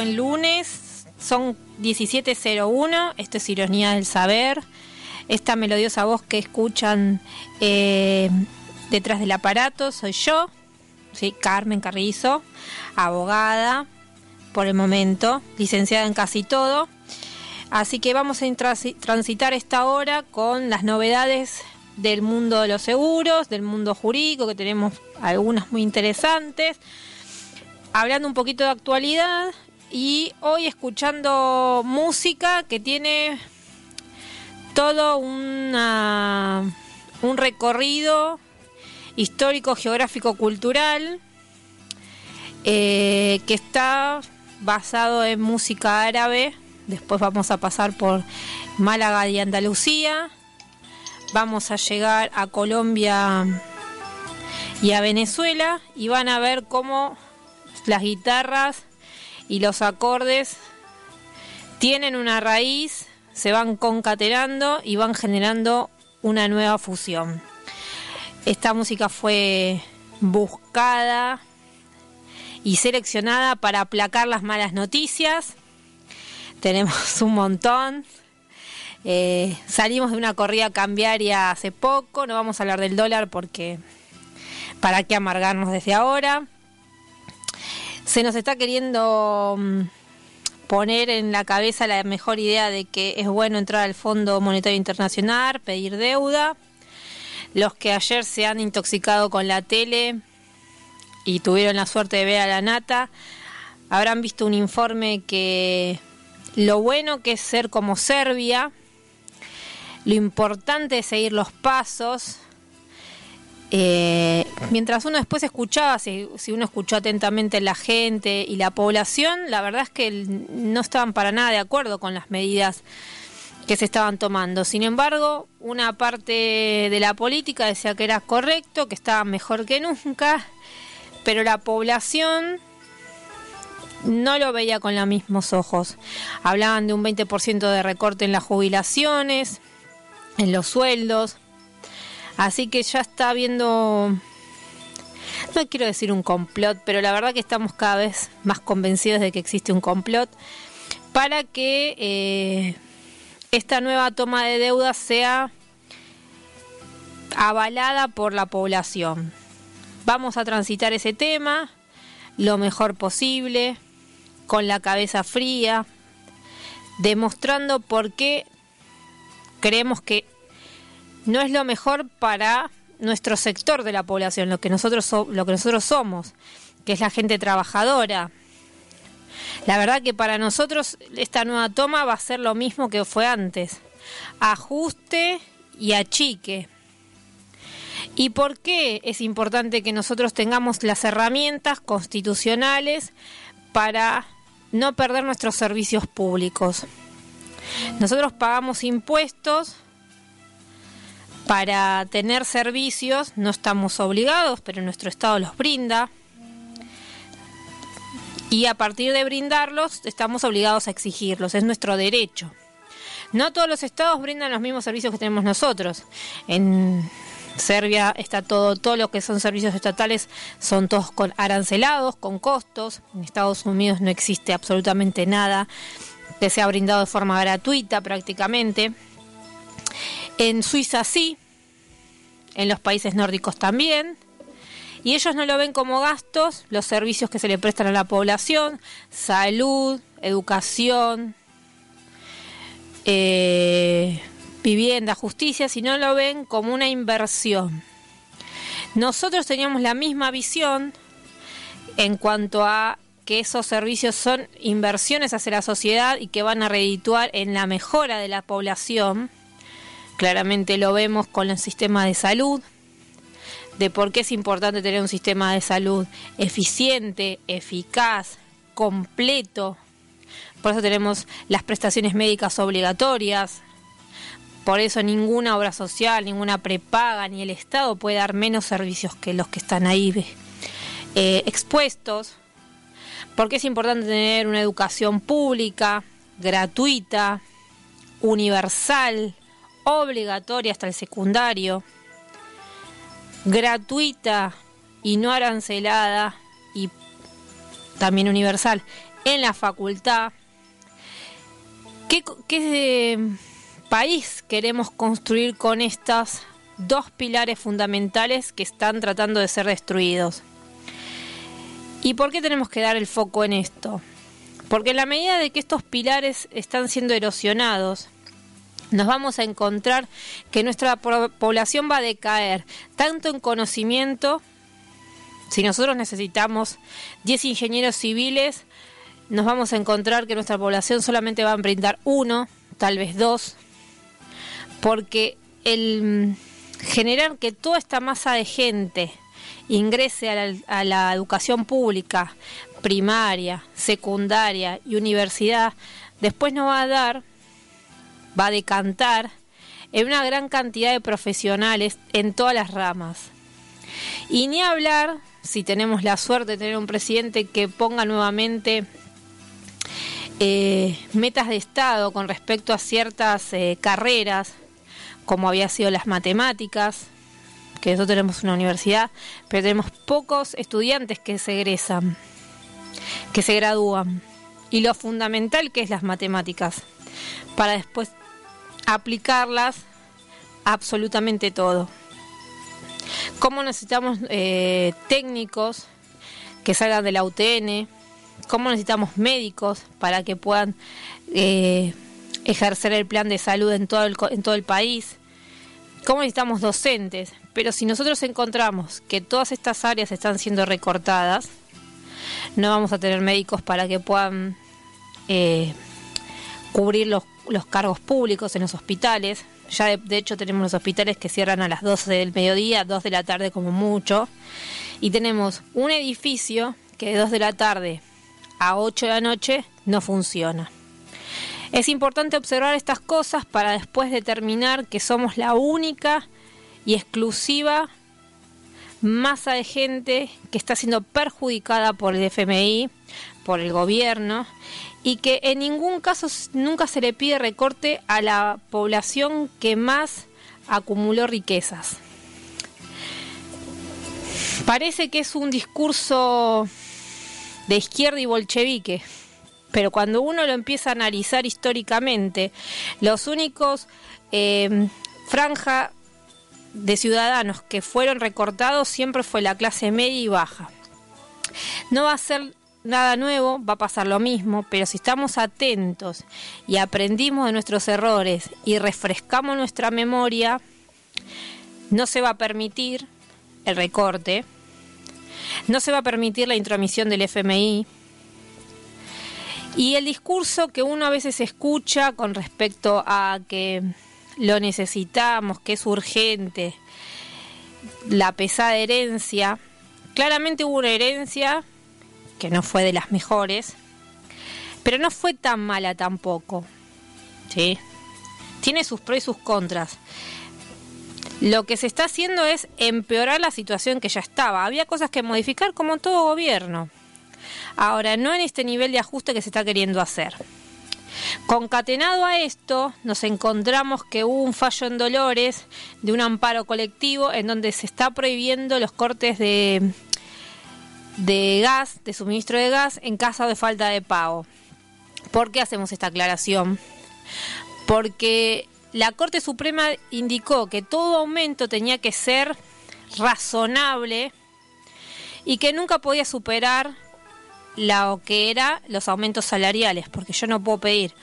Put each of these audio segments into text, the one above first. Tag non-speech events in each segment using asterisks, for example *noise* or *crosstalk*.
buen lunes. Son 17.01, esto es Ironía del Saber. Esta melodiosa voz que escuchan eh, detrás del aparato soy yo, ¿sí? Carmen Carrizo, abogada por el momento, licenciada en casi todo. Así que vamos a transitar esta hora con las novedades del mundo de los seguros, del mundo jurídico, que tenemos algunas muy interesantes, hablando un poquito de actualidad y hoy escuchando música que tiene todo un recorrido histórico, geográfico, cultural, eh, que está basado en música árabe. Después vamos a pasar por Málaga y Andalucía. Vamos a llegar a Colombia y a Venezuela y van a ver cómo las guitarras y los acordes tienen una raíz, se van concatenando y van generando una nueva fusión. Esta música fue buscada y seleccionada para aplacar las malas noticias. Tenemos un montón. Eh, salimos de una corrida cambiaria hace poco, no vamos a hablar del dólar porque para qué amargarnos desde ahora. Se nos está queriendo mm, poner en la cabeza la mejor idea de que es bueno entrar al Fondo Monetario Internacional, pedir deuda. Los que ayer se han intoxicado con la tele y tuvieron la suerte de ver a la nata, habrán visto un informe que lo bueno que es ser como Serbia, lo importante es seguir los pasos. Eh, mientras uno después escuchaba, si, uno escuchó atentamente la gente y la población, la verdad es que no estaban para nada de acuerdo con las medidas que se estaban tomando. Sin embargo, una parte de la política decía que era correcto, que estaba mejor que nunca, pero la población no lo veía con los mismos ojos. Hablaban de un 20% de recorte en las jubilaciones, en los sueldos. Así que ya está viendo, no quiero decir un complot, pero la verdad que estamos cada vez más convencidos de que existe un complot para que eh, esta nueva toma de deuda sea avalada por la población. Vamos a transitar ese tema lo mejor posible, con la cabeza fría, demostrando por qué creemos que no es lo mejor para nuestro sector de la población, lo que nosotros, lo que nosotros somos, que es la gente trabajadora. La verdad que para nosotros esta nueva toma va a ser lo mismo que fue antes, ajuste y achique. ¿Y por qué es importante que nosotros tengamos las herramientas constitucionales para no perder nuestros servicios públicos? Nosotros pagamos impuestos para tener servicios, no estamos obligados, pero nuestro Estado los brinda. Y a partir de brindarlos, estamos obligados a exigirlos, es nuestro derecho. No todos los estados brindan los mismos servicios que tenemos nosotros. En Serbia está todo, todo lo que son servicios estatales son todos con arancelados, con costos. En Estados Unidos no existe absolutamente nada que sea brindado de forma gratuita prácticamente. En Suiza sí, en los países nórdicos también. Y ellos no lo ven como gastos, los servicios que se le prestan a la población, salud, educación, eh, vivienda, justicia, sino lo ven como una inversión. Nosotros teníamos la misma visión en cuanto a que esos servicios son inversiones hacia la sociedad y que van a redituar en la mejora de la población. Claramente lo vemos con el sistema de salud, de por qué es importante tener un sistema de salud eficiente, eficaz, completo. Por eso tenemos las prestaciones médicas obligatorias. Por eso ninguna obra social, ninguna prepaga, ni el Estado puede dar menos servicios que los que están ahí eh, expuestos. Porque es importante tener una educación pública, gratuita, universal, obligatoria hasta el secundario, gratuita y no arancelada y también universal en la facultad. ¿Qué, qué país queremos construir con estas dos pilares fundamentales que están tratando de ser destruidos? ¿Y por qué tenemos que dar el foco en esto? Porque en la medida de que estos pilares están siendo erosionados, nos vamos a encontrar que nuestra población va a decaer tanto en conocimiento, si nosotros necesitamos 10 ingenieros civiles, nos vamos a encontrar que nuestra población solamente va a brindar uno, tal vez dos, porque el generar que toda esta masa de gente ingrese a la, educación pública, primaria, secundaria y universidad, después nos va a dar, va a decantar en una gran cantidad de profesionales en todas las ramas. Y ni hablar, si tenemos la suerte de tener un presidente que ponga nuevamente eh, metas de Estado con respecto a ciertas eh, carreras, como había sido las matemáticas, que nosotros tenemos una universidad, pero tenemos pocos estudiantes que se egresan, que se gradúan. Y lo fundamental que es las matemáticas, para después aplicarlas absolutamente todo. ¿Cómo necesitamos eh, técnicos que salgan de la UTN? ¿Cómo necesitamos médicos para que puedan eh, ejercer el plan de salud en todo en todo el país? ¿Cómo necesitamos docentes? Pero si nosotros encontramos que todas estas áreas están siendo recortadas, no vamos a tener médicos para que puedan eh, cubrir los, cargos públicos en los hospitales. Ya de, hecho tenemos los hospitales que cierran a las 12 del mediodía, 2 de la tarde como mucho. Y tenemos un edificio que de 2 de la tarde a 8 de la noche no funciona. Es importante observar estas cosas para después determinar que somos la única y exclusiva masa de gente que está siendo perjudicada por el FMI, por el gobierno, y que en ningún caso nunca se le pide recorte a la población que más acumuló riquezas. Parece que es un discurso de izquierda y bolchevique, pero cuando uno lo empieza a analizar históricamente, los únicos eh, franja de ciudadanos que fueron recortados siempre fue la clase media y baja. No va a ser nada nuevo, va a pasar lo mismo, pero si estamos atentos y aprendimos de nuestros errores y refrescamos nuestra memoria, no se va a permitir el recorte, no se va a permitir la intromisión del FMI, y el discurso que uno a veces escucha con respecto a que lo necesitamos, que es urgente, la pesada herencia, claramente hubo una herencia que no fue de las mejores, pero no fue tan mala tampoco. ¿sí? Tiene sus pros y sus contras. Lo que se está haciendo es empeorar la situación que ya estaba. Había cosas que modificar como todo gobierno. Ahora, no en este nivel de ajuste que se está queriendo hacer. Concatenado a esto, nos encontramos que hubo un fallo en Dolores de un amparo colectivo en donde se está prohibiendo los cortes de, de gas, de suministro de gas, en caso de falta de pago. ¿Por qué hacemos esta aclaración? Porque la Corte Suprema indicó que todo aumento tenía que ser razonable y que nunca podía superar lo que era los aumentos salariales, porque yo no puedo pedir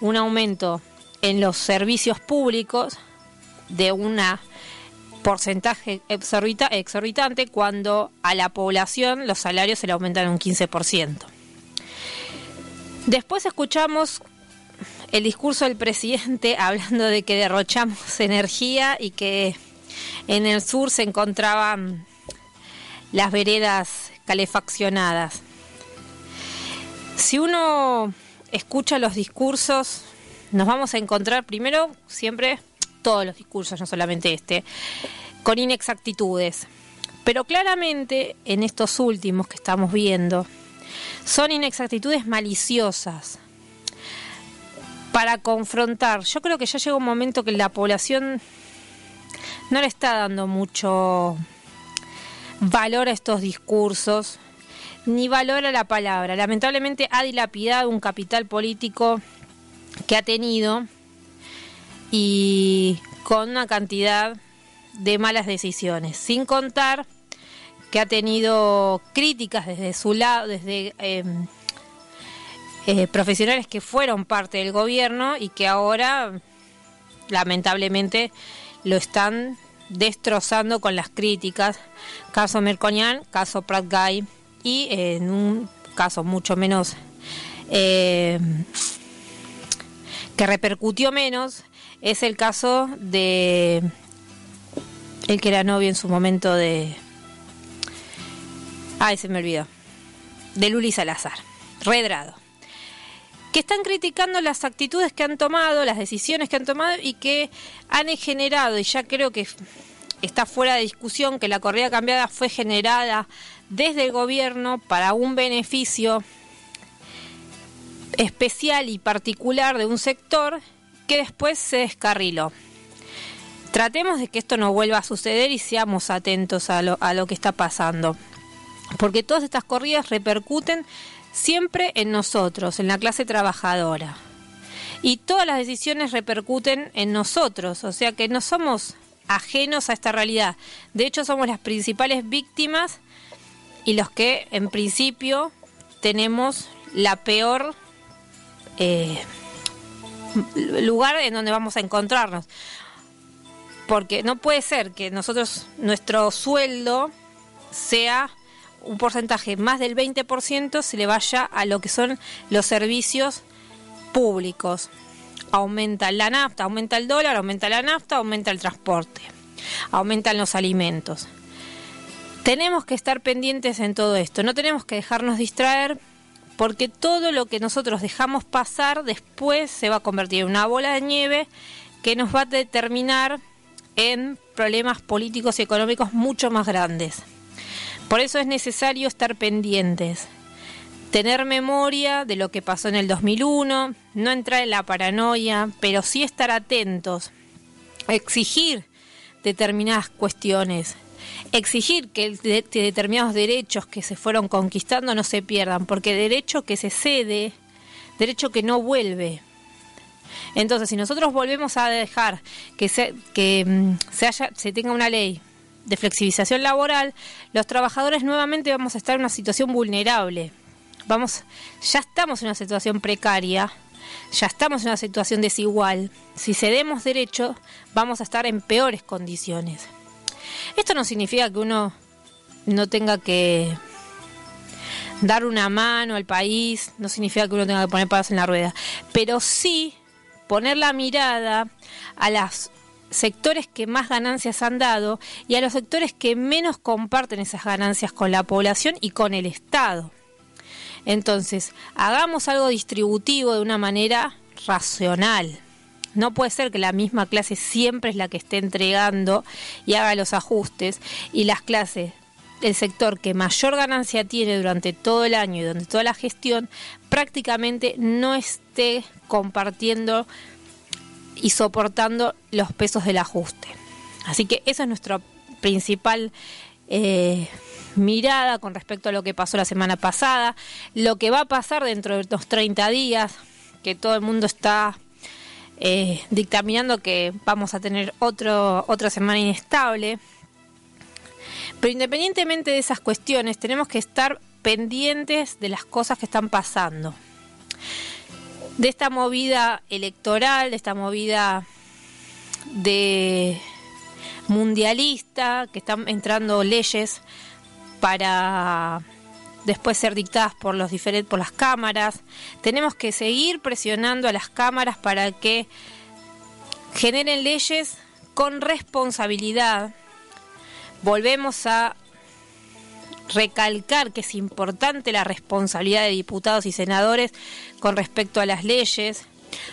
un aumento en los servicios públicos de un porcentaje exorbitante cuando a la población los salarios se le aumentan un 15%. Después escuchamos el discurso del presidente *laughs* hablando de que derrochamos *laughs* energía y que en el sur se encontraban las veredas calefaccionadas. Si uno escucha los discursos, nos vamos a encontrar primero siempre todos los discursos, no solamente este, con inexactitudes. Pero claramente en estos últimos que estamos viendo, son inexactitudes maliciosas para confrontar. Yo creo que ya llega un momento que la población no le está dando mucho valor a estos discursos ni valora la palabra. Lamentablemente ha dilapidado un capital político que ha tenido y con una cantidad de malas decisiones, sin contar que ha tenido críticas desde su lado, desde em, eh, profesionales que fueron parte del gobierno y que ahora lamentablemente lo están destrozando con las críticas. Caso Merconian, caso Pratt Guy y en un caso mucho menos eh, que repercutió menos es el caso de el que era novio en su momento de ay se me olvidó de Luli Salazar Redrado que están criticando las actitudes que han tomado, las decisiones que han tomado y que han generado, y ya creo que está fuera de discusión, que la corrida cambiada fue generada desde el gobierno para un beneficio especial y particular de un sector que después se descarriló. Tratemos de que esto no vuelva a suceder y seamos atentos a lo, a lo que está pasando. Porque todas estas corridas repercuten siempre en nosotros, en la clase trabajadora. Y todas las decisiones repercuten en nosotros, o sea que no somos ajenos a esta realidad. De hecho, somos las principales víctimas y los que en principio tenemos la peor eh, lugar en donde vamos a encontrarnos. Porque no puede ser que nosotros, nuestro sueldo sea un porcentaje más del 20% se le vaya a lo que son los servicios públicos. Aumenta la nafta, aumenta el dólar, aumenta la nafta, aumenta el transporte, aumentan los alimentos. Tenemos que estar pendientes en todo esto, no tenemos que dejarnos distraer porque todo lo que nosotros dejamos pasar después se va a convertir en una bola de nieve que nos va a determinar en problemas políticos y económicos mucho más grandes. Por eso es necesario estar pendientes, tener memoria de lo que pasó en el 2001, no entrar en la paranoia, pero sí estar atentos, exigir determinadas cuestiones, exigir que determinados derechos que se fueron conquistando no se pierdan, porque derecho que se cede, derecho que no vuelve. Entonces, si nosotros volvemos a dejar que se, que, mm, se, haya, se tenga una ley de flexibilización laboral, los trabajadores nuevamente vamos a estar en una situación vulnerable. Vamos, ya estamos en una situación precaria, ya estamos en una situación desigual. Si cedemos derechos, vamos a estar en peores condiciones. Esto no significa que uno no tenga que dar una mano al país, no significa que uno tenga que poner palos en la rueda, pero sí poner la mirada a las sectores que más ganancias han dado y a los sectores que menos comparten esas ganancias con la población y con el Estado. Entonces, hagamos algo distributivo de una manera racional. No puede ser que la misma clase siempre es la que esté entregando y haga los ajustes y las clases, el sector que mayor ganancia tiene durante todo el año y durante toda la gestión, prácticamente no esté compartiendo y soportando los pesos del ajuste. Así que esa es nuestra principal eh, mirada con respecto a lo que pasó la semana pasada, lo que va a pasar dentro de los 30 días, que todo el mundo está eh, dictaminando que vamos a tener otro, otra semana inestable. Pero independientemente de esas cuestiones, tenemos que estar pendientes de las cosas que están pasando de esta movida electoral, de esta movida de mundialista, que están entrando leyes para después ser dictadas por los diferentes por las cámaras. Tenemos que seguir presionando a las cámaras para que generen leyes con responsabilidad. Volvemos a recalcar que es importante la responsabilidad de diputados y senadores con respecto a las leyes,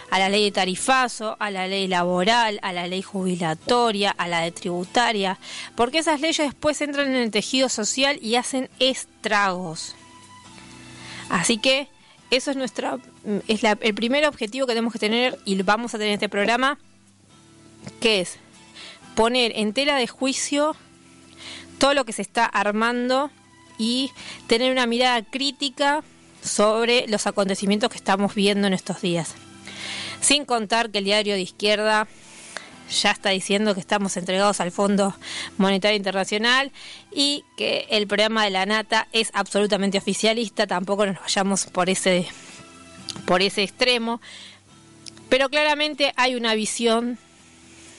a la ley de tarifazo, a la ley laboral, a la ley jubilatoria, a la de tributaria, porque esas leyes después entran en el tejido social y hacen estragos. Así que eso es nuestra es el primer objetivo que tenemos que tener y vamos a tener en este programa, que es poner en tela de juicio todo lo que se está armando y tener una mirada crítica sobre los acontecimientos que estamos viendo en estos días. Sin contar que el diario de izquierda ya está diciendo que estamos entregados al Fondo Monetario Internacional y que el programa de la Nata es absolutamente oficialista, tampoco nos vayamos por ese, por ese extremo, pero claramente hay una visión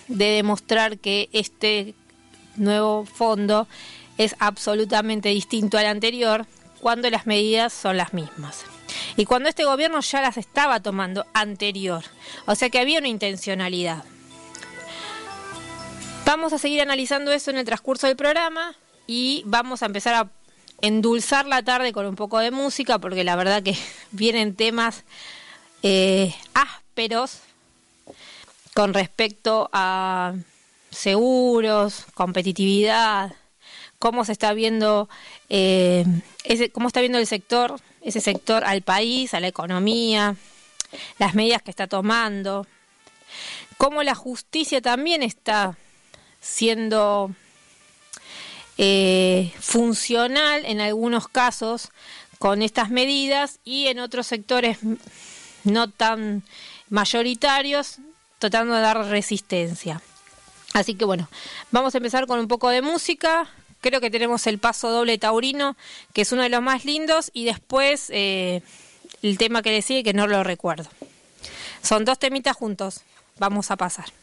de demostrar que este nuevo fondo es absolutamente distinto al anterior cuando las medidas son las mismas. Y cuando este gobierno ya las estaba tomando anterior. O sea que había una intencionalidad. Vamos a seguir analizando eso en el transcurso del programa y vamos a empezar a endulzar la tarde con un poco de música porque la verdad que *laughs* vienen temas eh, ásperos con respecto a seguros, competitividad, cómo se está viendo eh, ese, cómo está viendo el sector, ese sector al país, a la economía, las medidas que está tomando, cómo la justicia también está siendo eh, funcional en algunos casos con estas medidas y en otros sectores no tan mayoritarios tratando de dar resistencia. Así que bueno, vamos a empezar con un poco de música. Creo que tenemos el paso doble taurino, que es uno de los más lindos, y después eh, el tema que le sigue, que no lo recuerdo. Son dos temitas juntos. Vamos a pasar.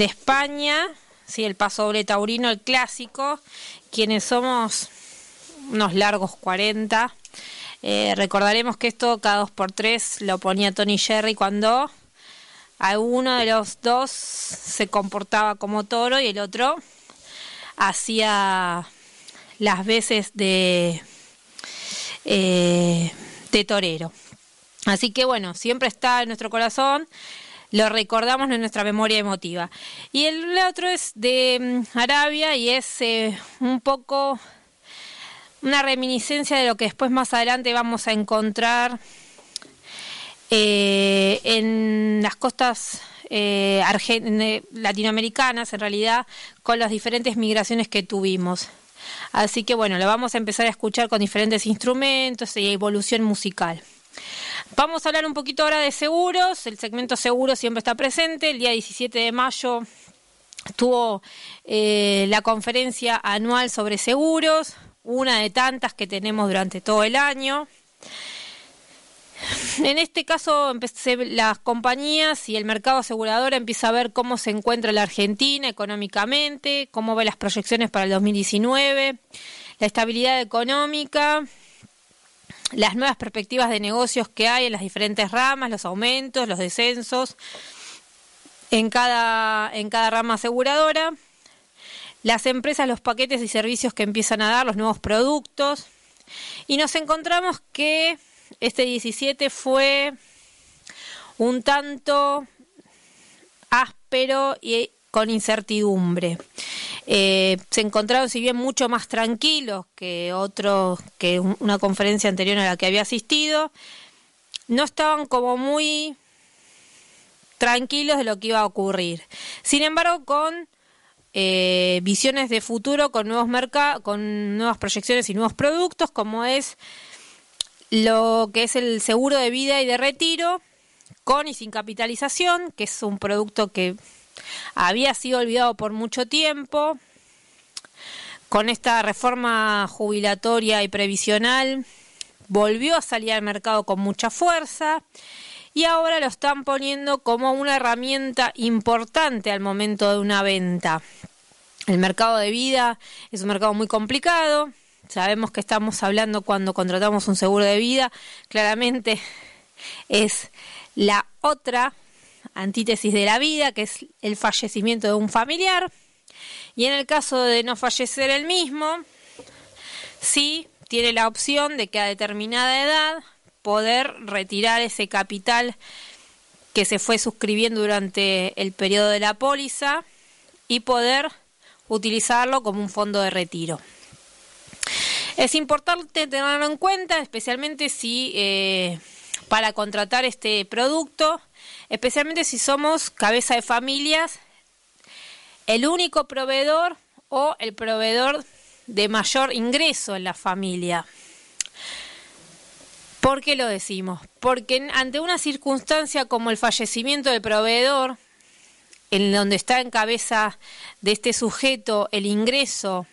De España, ¿sí? el paso doble taurino, el clásico, quienes somos unos largos 40. Eh, recordaremos que esto cada dos por tres lo ponía Tony Jerry cuando alguno de los dos se comportaba como toro y el otro hacía las veces de, eh, de torero. Así que bueno, siempre está en nuestro corazón, lo recordamos en nuestra memoria emotiva. Y el otro es de mm, Arabia y es eh, un poco una reminiscencia de lo que después más adelante vamos a encontrar eh, en las costas eh, latinoamericanas, en realidad, con las diferentes migraciones que tuvimos. Así que bueno, lo vamos a empezar a escuchar con diferentes instrumentos y evolución musical. Vamos a hablar un poquito ahora de seguros. El segmento seguro siempre está presente. El día 17 de mayo tuvo eh, la conferencia anual sobre seguros, una de tantas que tenemos durante todo el año. En este caso, las compañías y el mercado asegurador empieza a ver cómo se encuentra la Argentina económicamente, cómo ve las proyecciones para el 2019, la estabilidad económica, las nuevas perspectivas de negocios que hay en las diferentes ramas, los aumentos, los descensos en cada, en cada rama aseguradora, las empresas, los paquetes y servicios que empiezan a dar, los nuevos productos. Y nos encontramos que este 17 fue un tanto áspero y con incertidumbre. Eh, se encontraron, si bien mucho más tranquilos que otro, que una conferencia anterior a la que había asistido, no estaban como muy tranquilos de lo que iba a ocurrir. Sin embargo, con eh, visiones de futuro, con nuevos mercados, con nuevas proyecciones y nuevos productos, como es lo que es el seguro de vida y de retiro, con y sin capitalización, que es un producto que había sido olvidado por mucho tiempo. Con esta reforma jubilatoria y previsional volvió a salir al mercado con mucha fuerza y ahora lo están poniendo como una herramienta importante al momento de una venta. El mercado de vida es un mercado muy complicado. Sabemos que estamos hablando cuando contratamos un seguro de vida. Claramente *laughs* es la otra antítesis de la vida, que es el fallecimiento de un familiar. Y en el caso de no fallecer el mismo, sí tiene la opción de que a determinada edad poder retirar ese capital que se fue suscribiendo durante el periodo de la póliza y poder utilizarlo como un fondo de retiro. Es importante tenerlo en cuenta, especialmente si eh, para contratar este producto, especialmente si somos cabeza de familias, el único proveedor o el proveedor de mayor ingreso en la familia. ¿Por qué lo decimos? Porque ante una circunstancia como el fallecimiento del proveedor, en donde está en cabeza de este sujeto el ingreso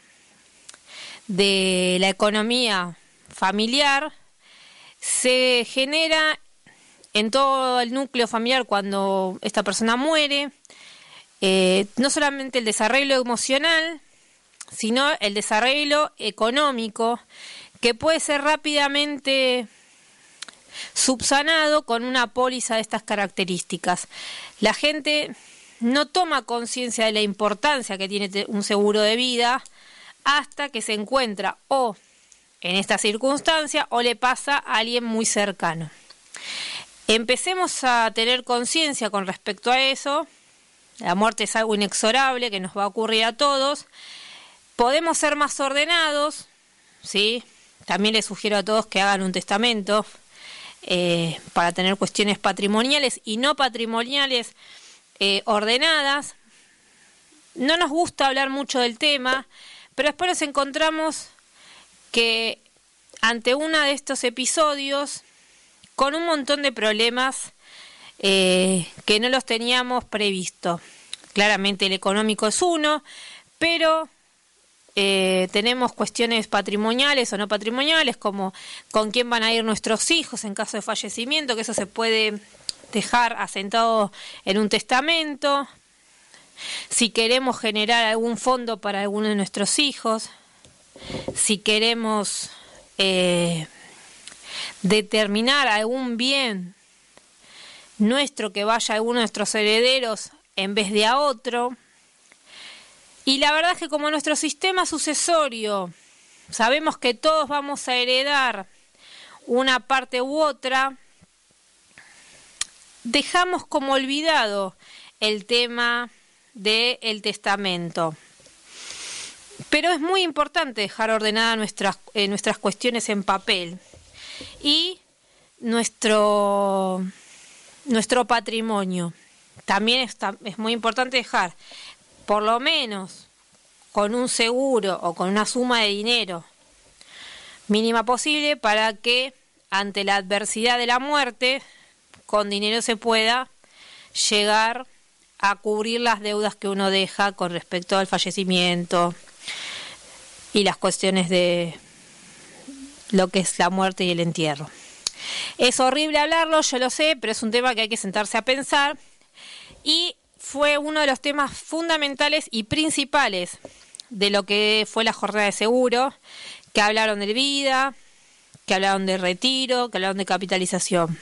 de la economía familiar, se genera en todo el núcleo familiar cuando esta persona muere, eh, no solamente el desarrollo emocional, sino el desarrollo económico, que puede ser rápidamente subsanado con una póliza de estas características. La gente no toma conciencia de la importancia que tiene un seguro de vida hasta que se encuentra o en esta circunstancia o le pasa a alguien muy cercano. Empecemos a tener conciencia con respecto a eso. La muerte es algo inexorable que nos va a ocurrir a todos. Podemos ser más ordenados, ¿sí? También les sugiero a todos que hagan un testamento eh, para tener cuestiones patrimoniales y no patrimoniales eh, ordenadas. No nos gusta hablar mucho del tema, pero después nos encontramos que ante uno de estos episodios, con un montón de problemas eh, que no los teníamos previsto. Claramente el económico es uno, pero eh, tenemos cuestiones patrimoniales o no patrimoniales, como con quién van a ir nuestros hijos en caso de fallecimiento, que eso se puede dejar asentado en un testamento, si queremos generar algún fondo para alguno de nuestros hijos, si queremos eh, determinar algún bien nuestro que vaya a alguno de nuestros herederos en vez de a otro. Y la verdad es que como nuestro sistema sucesorio sabemos que todos vamos a heredar una parte u otra, dejamos como olvidado el tema del testamento. Pero es muy importante dejar ordenadas nuestras, eh, nuestras cuestiones en papel y nuestro, nuestro patrimonio. También está, es muy importante dejar, por lo menos con un seguro o con una suma de dinero mínima posible para que ante la adversidad de la muerte, con dinero se pueda llegar a cubrir las deudas que uno deja con respecto al fallecimiento y las cuestiones de lo que es la muerte y el entierro. Es horrible hablarlo, yo lo sé, pero es un tema que hay que sentarse a pensar y fue uno de los temas fundamentales y principales de lo que fue la jornada de seguro, que hablaron de vida, que hablaron de retiro, que hablaron de capitalización.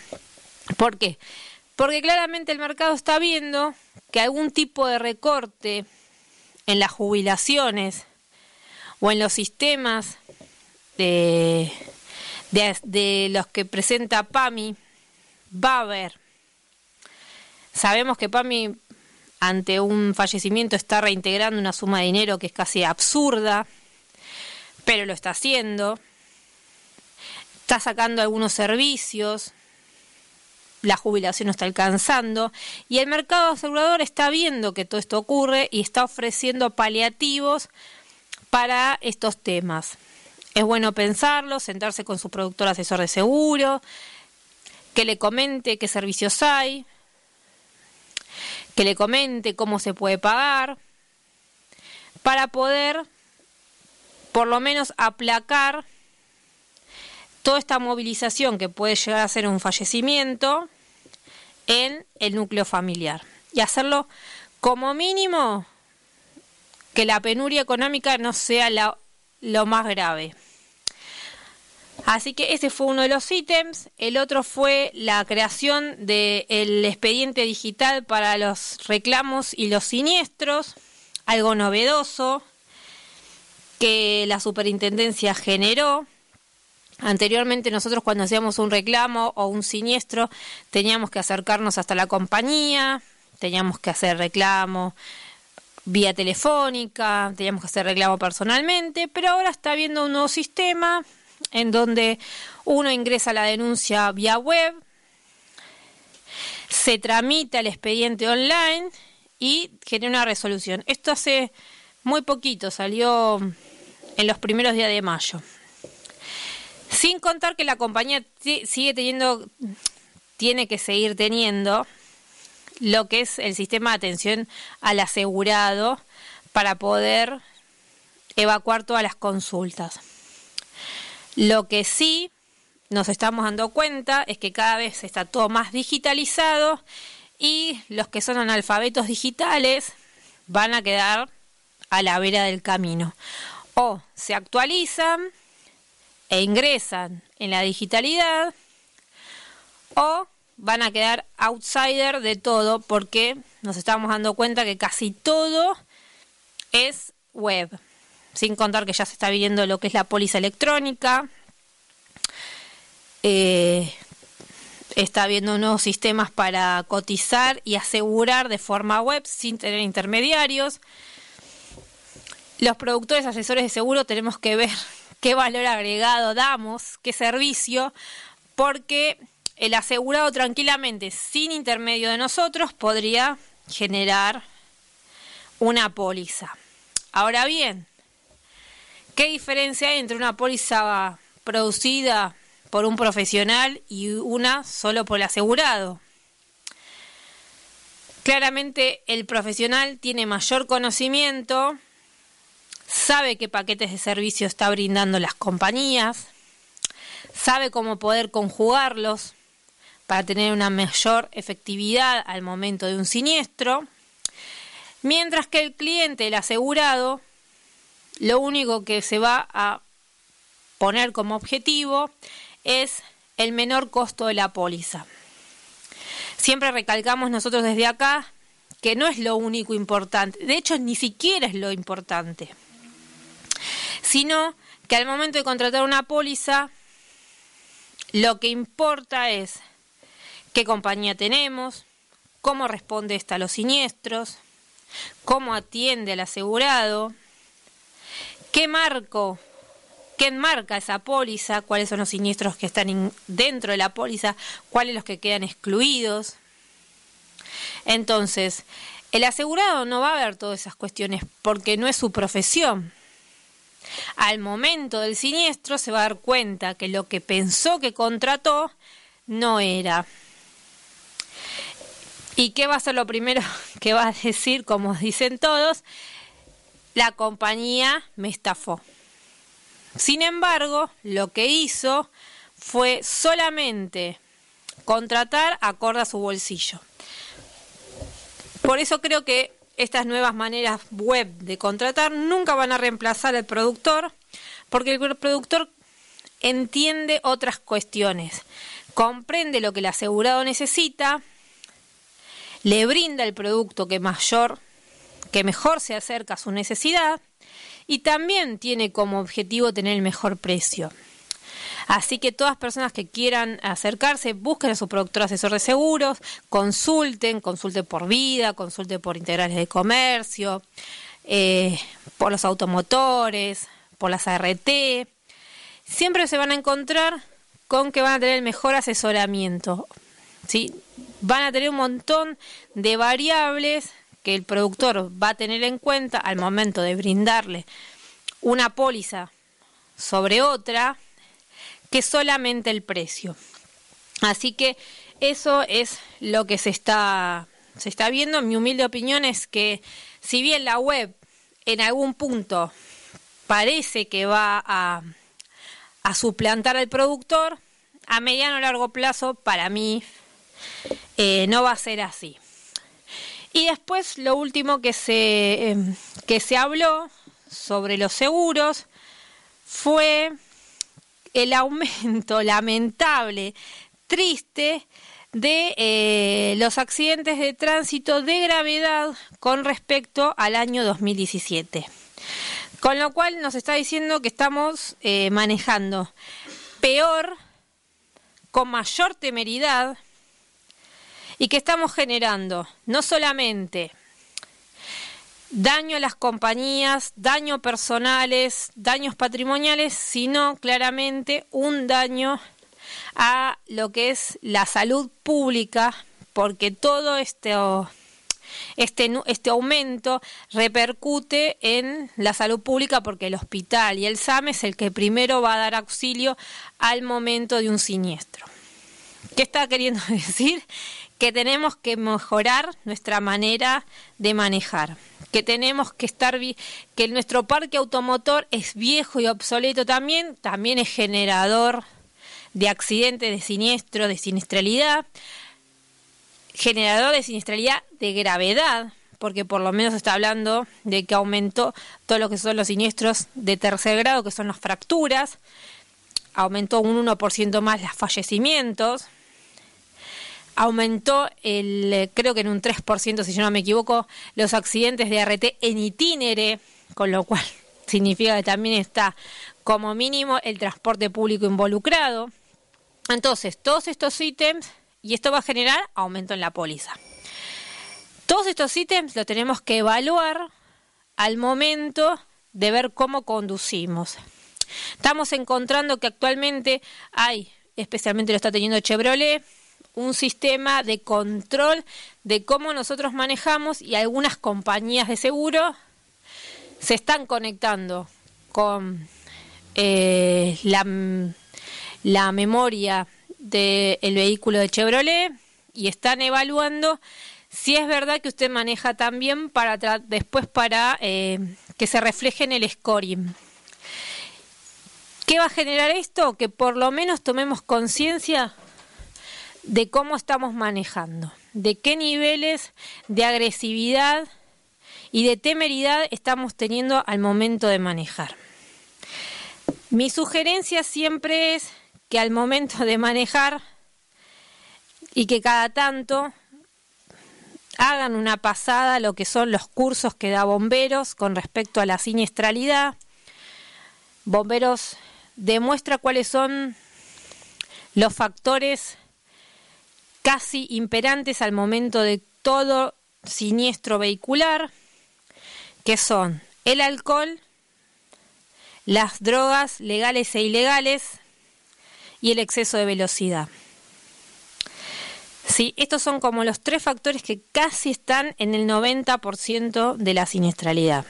¿Por qué? Porque claramente el mercado está viendo que algún tipo de recorte en las jubilaciones o en los sistemas de, de, los que presenta PAMI va a haber. Sabemos que PAMI ante un fallecimiento está reintegrando una suma de dinero que es casi absurda, pero lo está haciendo. Está sacando algunos servicios, la jubilación no está alcanzando y el mercado asegurador está viendo que todo esto ocurre y está ofreciendo paliativos para estos temas. Es bueno pensarlo, sentarse con su productor asesor de seguro, que le comente qué servicios hay, que le comente cómo se puede pagar, para poder por lo menos aplacar toda esta movilización que puede llegar a ser un fallecimiento en el núcleo familiar y hacerlo como mínimo que la penuria económica no sea lo más grave. Así que ese fue uno de los ítems. El otro fue la creación del expediente digital para los reclamos y los siniestros, algo novedoso que la superintendencia generó Anteriormente nosotros cuando hacíamos un reclamo o un siniestro teníamos que acercarnos hasta la compañía, teníamos que hacer reclamo vía telefónica, teníamos que hacer reclamo personalmente, pero ahora está habiendo un nuevo sistema en donde uno ingresa la denuncia vía web, se tramita el expediente online y genera una resolución. Esto hace muy poquito, salió en los primeros días de mayo. Sin contar que la compañía sigue teniendo, tiene que seguir teniendo lo que es el sistema de atención al asegurado para poder evacuar todas las consultas. Lo que sí nos estamos dando cuenta es que cada vez está todo más digitalizado y los que son analfabetos digitales van a quedar a la vera del camino. O se actualizan e ingresan en la digitalidad o van a quedar outsider de todo porque nos estamos dando cuenta que casi todo es web. Sin contar que ya se está viendo lo que es la póliza electrónica. Eh, está habiendo nuevos sistemas para cotizar y asegurar de forma web sin tener intermediarios. Los productores asesores de seguro tenemos que ver qué valor agregado damos, qué servicio, porque el asegurado tranquilamente, sin intermedio de nosotros, podría generar una póliza. Ahora bien, ¿qué diferencia hay entre una póliza producida por un profesional y una solo por el asegurado? Claramente el profesional tiene mayor conocimiento sabe qué paquetes de servicio está brindando las compañías, sabe cómo poder conjugarlos para tener una mayor efectividad al momento de un siniestro, mientras que el cliente, el asegurado, lo único que se va a poner como objetivo es el menor costo de la póliza. Siempre recalcamos nosotros desde acá que no es lo único importante, de hecho ni siquiera es lo importante, sino que al momento de contratar una póliza, lo que importa es qué compañía tenemos, cómo responde esta a los siniestros, cómo atiende al asegurado, qué marco, qué enmarca esa póliza, cuáles son los siniestros que están dentro de la póliza, cuáles los que quedan excluidos. Entonces, el asegurado no va a ver todas esas cuestiones porque no es su profesión. Al momento del siniestro se va a dar cuenta que lo que pensó que contrató no era. ¿Y qué va a ser lo primero *laughs* que va a decir, como dicen todos? La compañía me estafó. Sin embargo, lo que hizo fue solamente contratar acorde a su bolsillo. Por eso creo que estas nuevas maneras web de contratar nunca van a reemplazar al productor, porque el productor entiende otras cuestiones, comprende lo que el asegurado necesita, le brinda el producto que mayor, que mejor se acerca a su necesidad y también tiene como objetivo tener el mejor precio. Así que todas personas que quieran acercarse, busquen a su productor asesor de seguros, consulten, consulten por vida, consulten por integrales de comercio, eh, por los automotores, por las ART. Siempre se van a encontrar con que van a tener el mejor asesoramiento. ¿sí? Van a tener un montón de variables que el productor va a tener en cuenta al momento de brindarle una póliza sobre otra que solamente el precio. Así que eso es lo que se está, se está viendo. Mi humilde opinión es que si bien la web en algún punto parece que va a, suplantar al productor, a mediano o largo plazo para mí eh, no va a ser así. Y después lo último que se, em, que se habló sobre los seguros fue el aumento lamentable, triste, de eh, los accidentes de tránsito de gravedad con respecto al año 2017. Con lo cual nos está diciendo que estamos eh, manejando peor, con mayor temeridad, y que estamos generando no solamente daño a las compañías, daño personales, daños patrimoniales, sino claramente un daño a lo que es la salud pública, porque todo este, este, este aumento repercute en la salud pública porque el hospital y el SAM es el que primero va a dar auxilio al momento de un siniestro. ¿Qué está queriendo *laughs* decir? Que tenemos que mejorar nuestra manera de manejar que tenemos que estar, que nuestro parque automotor es viejo y obsoleto también, también es generador de accidentes, de siniestro, de siniestralidad, generador de siniestralidad de gravedad, porque por lo menos está hablando de que aumentó todo lo que son los siniestros de tercer grado, que son las fracturas, aumentó un 1% más los fallecimientos, aumentó el, eh, creo que en un 3%, si yo no me equivoco, los accidentes de RT en itinere, con lo cual *laughs* significa que también está como mínimo el transporte público involucrado. Entonces, todos estos ítems, y esto va a generar aumento en la póliza. Todos estos ítems los tenemos que evaluar al momento de ver cómo conducimos. Estamos encontrando que actualmente hay, especialmente lo está teniendo Chevrolet, un sistema de control de cómo nosotros manejamos y algunas compañías de seguro se están conectando con eh, la, memoria del vehículo de Chevrolet y están evaluando si es verdad que usted maneja también para después para eh, que se refleje en el scoring. ¿Qué va a generar esto? Que por lo menos tomemos conciencia de cómo estamos manejando, de qué niveles de agresividad y de temeridad estamos teniendo al momento de manejar. Mi sugerencia siempre es que al momento de manejar y que cada tanto hagan una pasada lo que son los cursos que da bomberos con respecto a la siniestralidad. Bomberos demuestra cuáles son los factores casi imperantes al momento de todo siniestro vehicular, que son el alcohol, las drogas legales e ilegales y el exceso de velocidad. Sí, estos son como los tres factores que casi están en el 90% de la siniestralidad.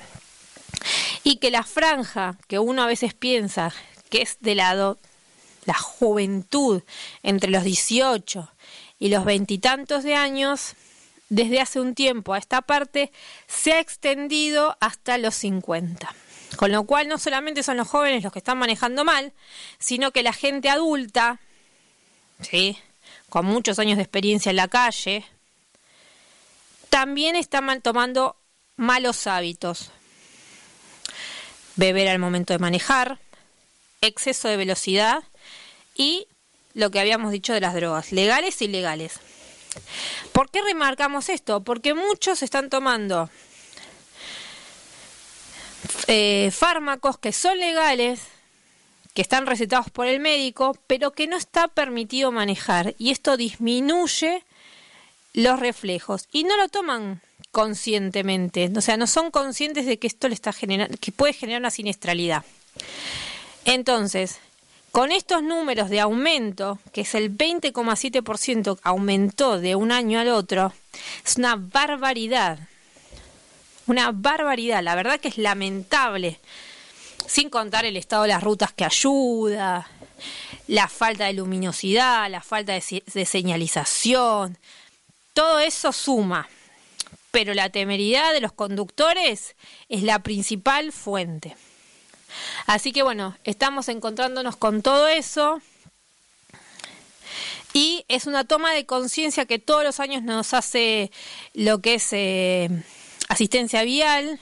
Y que la franja que uno a veces piensa que es de lado la juventud entre los 18 y los veintitantos de años, desde hace un tiempo a esta parte, se ha extendido hasta los 50. Con lo cual no solamente son los jóvenes los que están manejando mal, sino que la gente adulta, ¿sí? con muchos años de experiencia en la calle, también está tomando malos hábitos. Beber al momento de manejar, exceso de velocidad y lo que habíamos dicho de las drogas, legales e ilegales. ¿Por qué remarcamos esto? Porque muchos están tomando eh, fármacos que son legales, que están recetados por el médico, pero que no está permitido manejar y esto disminuye los reflejos y no lo toman conscientemente, o sea, no son conscientes de que esto le está generando, que puede generar una siniestralidad. Entonces, con estos números de aumento, que es el 20,7% aumentó de un año al otro, es una barbaridad. Una barbaridad, la verdad que es lamentable. Sin contar el estado de las rutas que ayuda, la falta de luminosidad, la falta de, de señalización, todo eso suma. Pero la temeridad de los conductores es la principal fuente. Así que bueno, estamos encontrándonos con todo eso. Y es una toma de conciencia que todos los años nos hace lo que es eh, asistencia vial,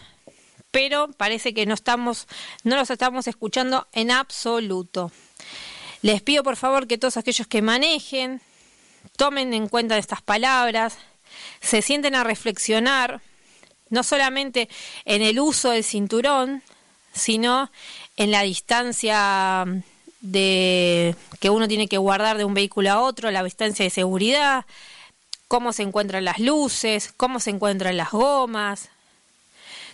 pero parece que no estamos, no los estamos escuchando en absoluto. Les pido por favor que todos aquellos que manejen tomen en cuenta estas palabras, se sienten a reflexionar, no solamente en el uso del cinturón, sino en la distancia de que uno tiene que guardar de un vehículo a otro, la distancia de seguridad, cómo se encuentran las luces, cómo se encuentran las gomas,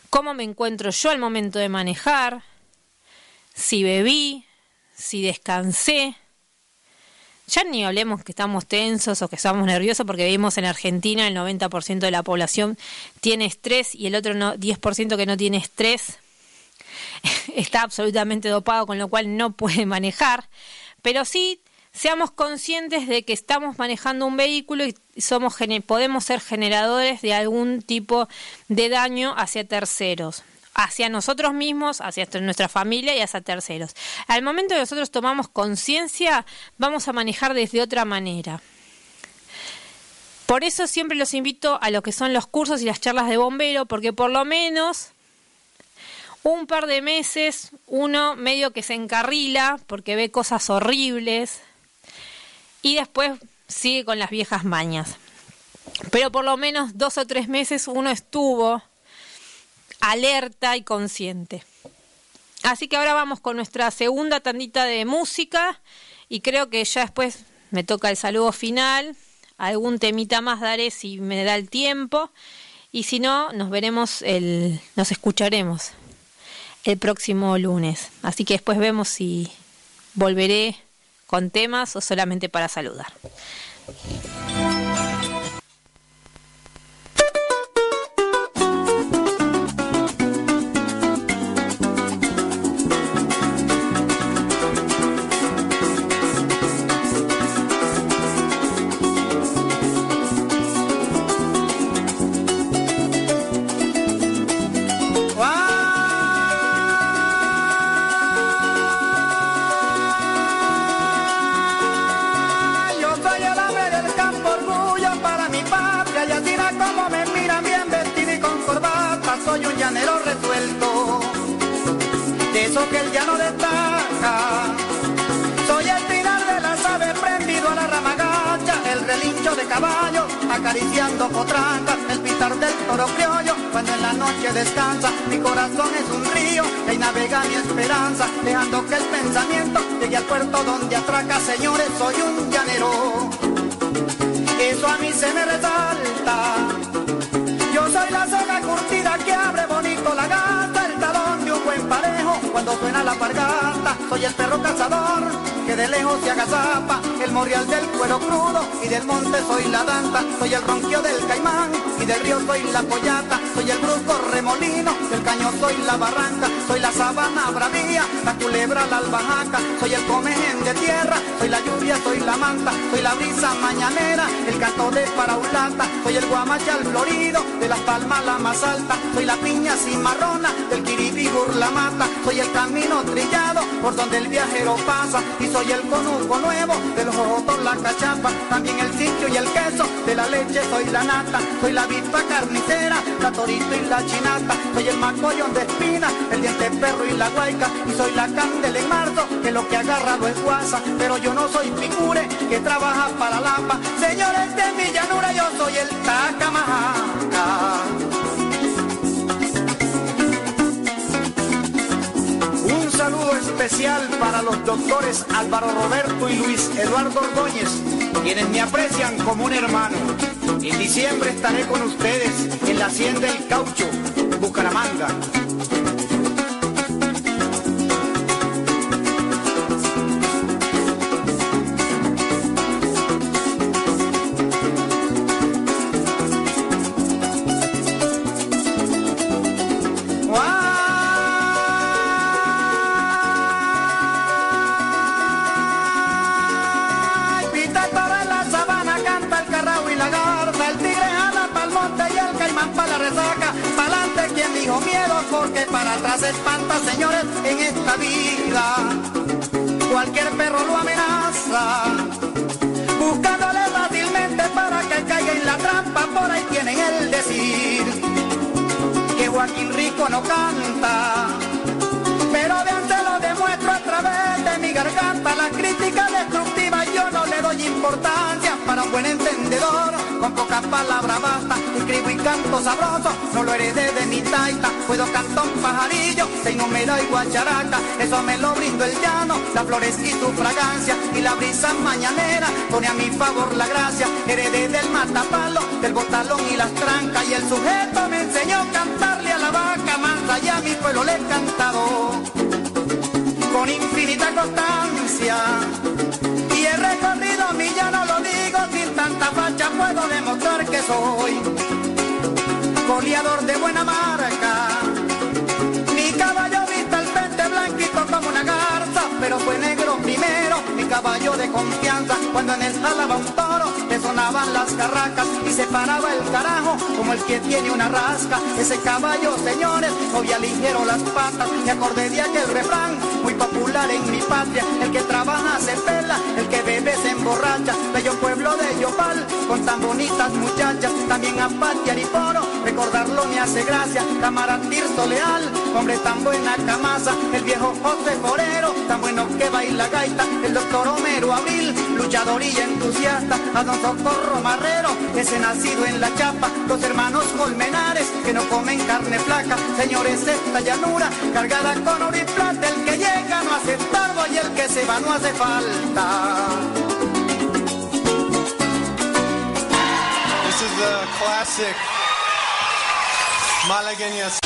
cómo me encuentro yo al momento de manejar, si bebí, si descansé. Ya ni hablemos que estamos tensos o que estamos nerviosos porque vivimos en Argentina el 90% de la población tiene estrés y el otro no, 10% que no tiene estrés *laughs* está absolutamente dopado, con lo cual no puede manejar, pero sí seamos conscientes de que estamos manejando un vehículo y somos podemos ser generadores de algún tipo de daño hacia terceros hacia nosotros mismos, hacia nuestra familia y hacia terceros. Al momento que nosotros tomamos conciencia, vamos a manejar desde otra manera. Por eso siempre los invito a lo que son los cursos y las charlas de bombero, porque por lo menos un par de meses uno medio que se encarrila porque ve cosas horribles y después sigue con las viejas mañas. Pero por lo menos dos o tres meses uno estuvo alerta y consciente. Así que ahora vamos con nuestra segunda tandita de música y creo que ya después me toca el saludo final. Algún temita más daré si me da el tiempo y si no nos veremos el nos escucharemos el próximo lunes. Así que después vemos si volveré con temas o solamente para saludar. Que él ya no destaca. Soy el pinar de las aves prendido a la rama gacha, el relincho de caballo acariciando potrancas, el pitar del toro criollo cuando en la noche descansa. Mi corazón es un río que navega mi esperanza, dejando que el pensamiento llegue al puerto donde atraca. Señores, soy un llanero. Eso a mí se me resalta. Cuando suena la pargata. Soy el perro cazador que de lejos se agazapa, el morial del cuero crudo y del monte soy la danta, soy el ronquio del caimán y del río soy la pollata, remolino, del caño soy la barranca, soy la sabana bravía, la culebra la albahaca, soy el comején de tierra, soy la lluvia, soy la manta, soy la brisa mañanera, el canto de paraulata, soy el guamachal florido, de las palmas la más alta, soy la piña cimarrona, del kiribí la mata, soy el camino trillado por donde el viajero pasa y soy el conuco nuevo, de los ojos la cachapa, también el sitio y el queso, de la leche soy la nata, soy la vipa carnicera, la torito y la chinata, soy el macollón de espina, el diente perro y la guayca, y soy la candela en marzo, que lo que agarra lo es guasa, pero yo no soy figure que trabaja para la lapa, señores de mi llanura, yo soy el tacamajaca. saludo especial para los doctores Álvaro Roberto y Luis Eduardo Ordóñez, quienes me aprecian como un hermano. En diciembre estaré con ustedes en la Hacienda del Caucho, Bucaramanga. Espanta, señores, en esta vida. Cualquier perro lo amenaza, buscándole fácilmente para que caiga en la trampa. Por ahí tienen el decir que Joaquín Rico no canta, pero vean se lo demuestro a través de mi garganta. La crítica destructiva yo no le doy importancia para un buen entendedor. Con pocas palabras basta, escribo y canto sabroso, no lo heredé de mi taita, puedo cantar un pajarillo, se número y guacharaca, eso me lo brindo el llano, las flores y su fragancia, y la brisa mañanera pone a mi favor la gracia, heredé del matapalo, del botalón y las trancas, y el sujeto me enseñó a cantarle a la vaca. Mansa, y a mi pueblo le he cantado con infinita constancia, y he recorrido mi llano, lo puedo demostrar que soy goleador de buena marca. Primero, mi caballo de confianza, cuando en él jalaba un toro, le sonaban las carracas y se paraba el carajo como el que tiene una rasca. Ese caballo, señores, movía ligero las patas, me acordé de aquel refrán, muy popular en mi patria, el que trabaja se pela, el que bebe se emborracha, bello pueblo de Yopal, con tan bonitas muchachas, también a Patia y Poro, recordarlo me hace gracia, camarada Tirso Leal, hombre tan buena camasa, el viejo José Forero, tan bueno que baila el doctor Homero Abril, luchador y entusiasta, a don Socorro Marrero, ese nacido en la chapa, los hermanos Colmenares, que no comen carne flaca, señores, esta llanura, cargada con oro y el que llega no hace estorbo y el que se va no hace falta. This is the classic Malagueñas.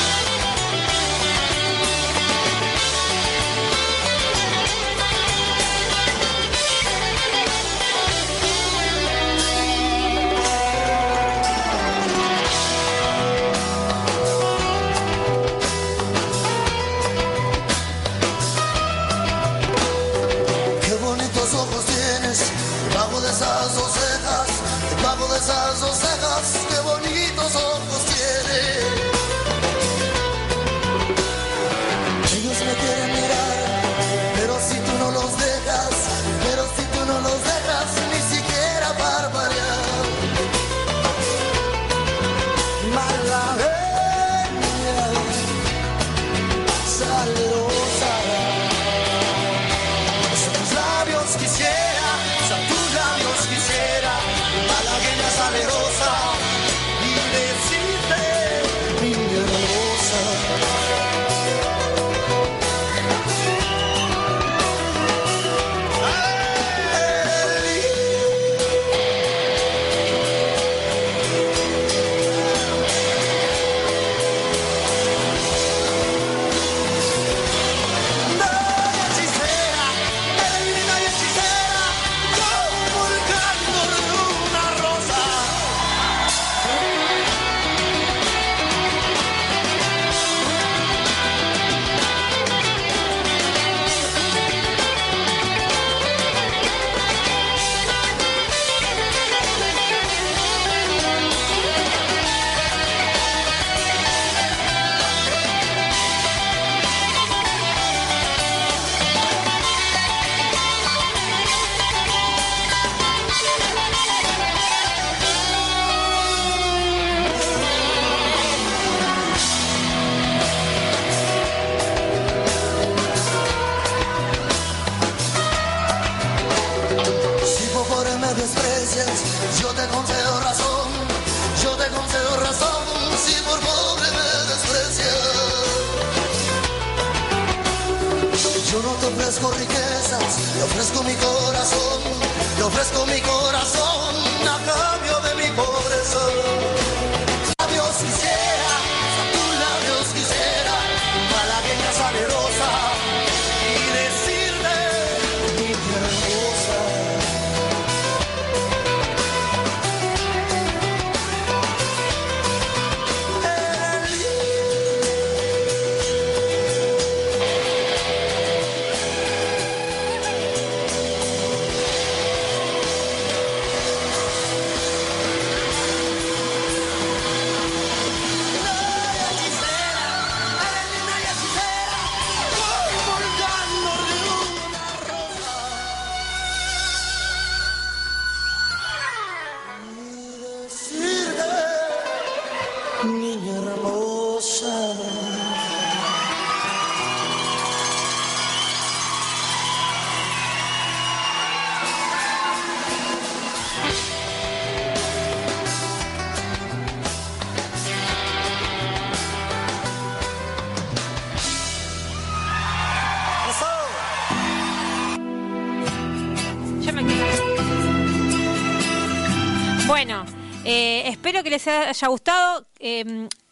Que les haya gustado.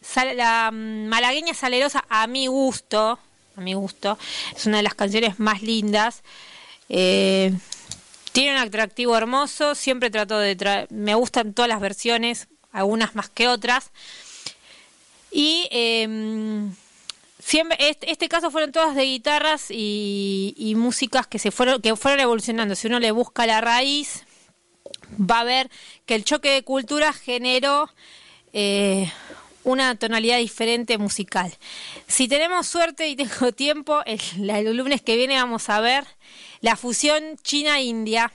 Sal- la malagueña salerosa, a mi gusto, a mi gusto, es una de las canciones más lindas. Eh, tiene un atractivo hermoso. Siempre trato de traer. Me gustan todas las versiones, algunas más que otras. Y eh, siempre este, este caso fueron todas de guitarras y, y músicas que se fueron que fueron evolucionando. Si uno le busca la raíz, va a ver que el choque de culturas generó eh, una tonalidad diferente musical. Si tenemos suerte y tengo *laughs* tiempo, el, lunes que viene vamos a ver la fusión China-India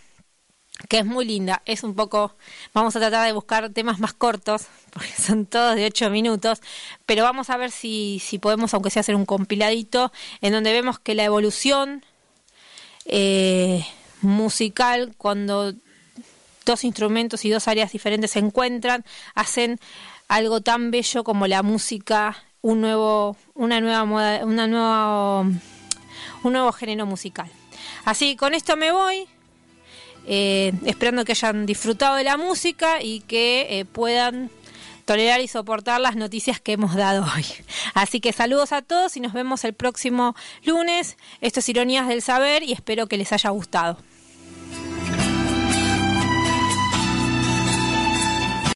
que es muy linda. Es un poco, vamos a tratar de buscar temas más cortos, *laughs* porque son todos de 8 minutos, pero vamos a ver si, si podemos, aunque sea hacer un compiladito, en donde vemos que la evolución eh, musical, cuando dos instrumentos y dos áreas diferentes se encuentran, hacen algo tan bello como la música, un nuevo, una nueva moda, una nueva, un nuevo género musical. Así que con esto me voy. Eh, esperando que hayan disfrutado de la música y que eh, puedan tolerar y soportar las noticias que hemos dado hoy. *laughs* Así que saludos a todos y nos vemos el próximo lunes. Esto es Ironías del Saber y espero que les haya gustado.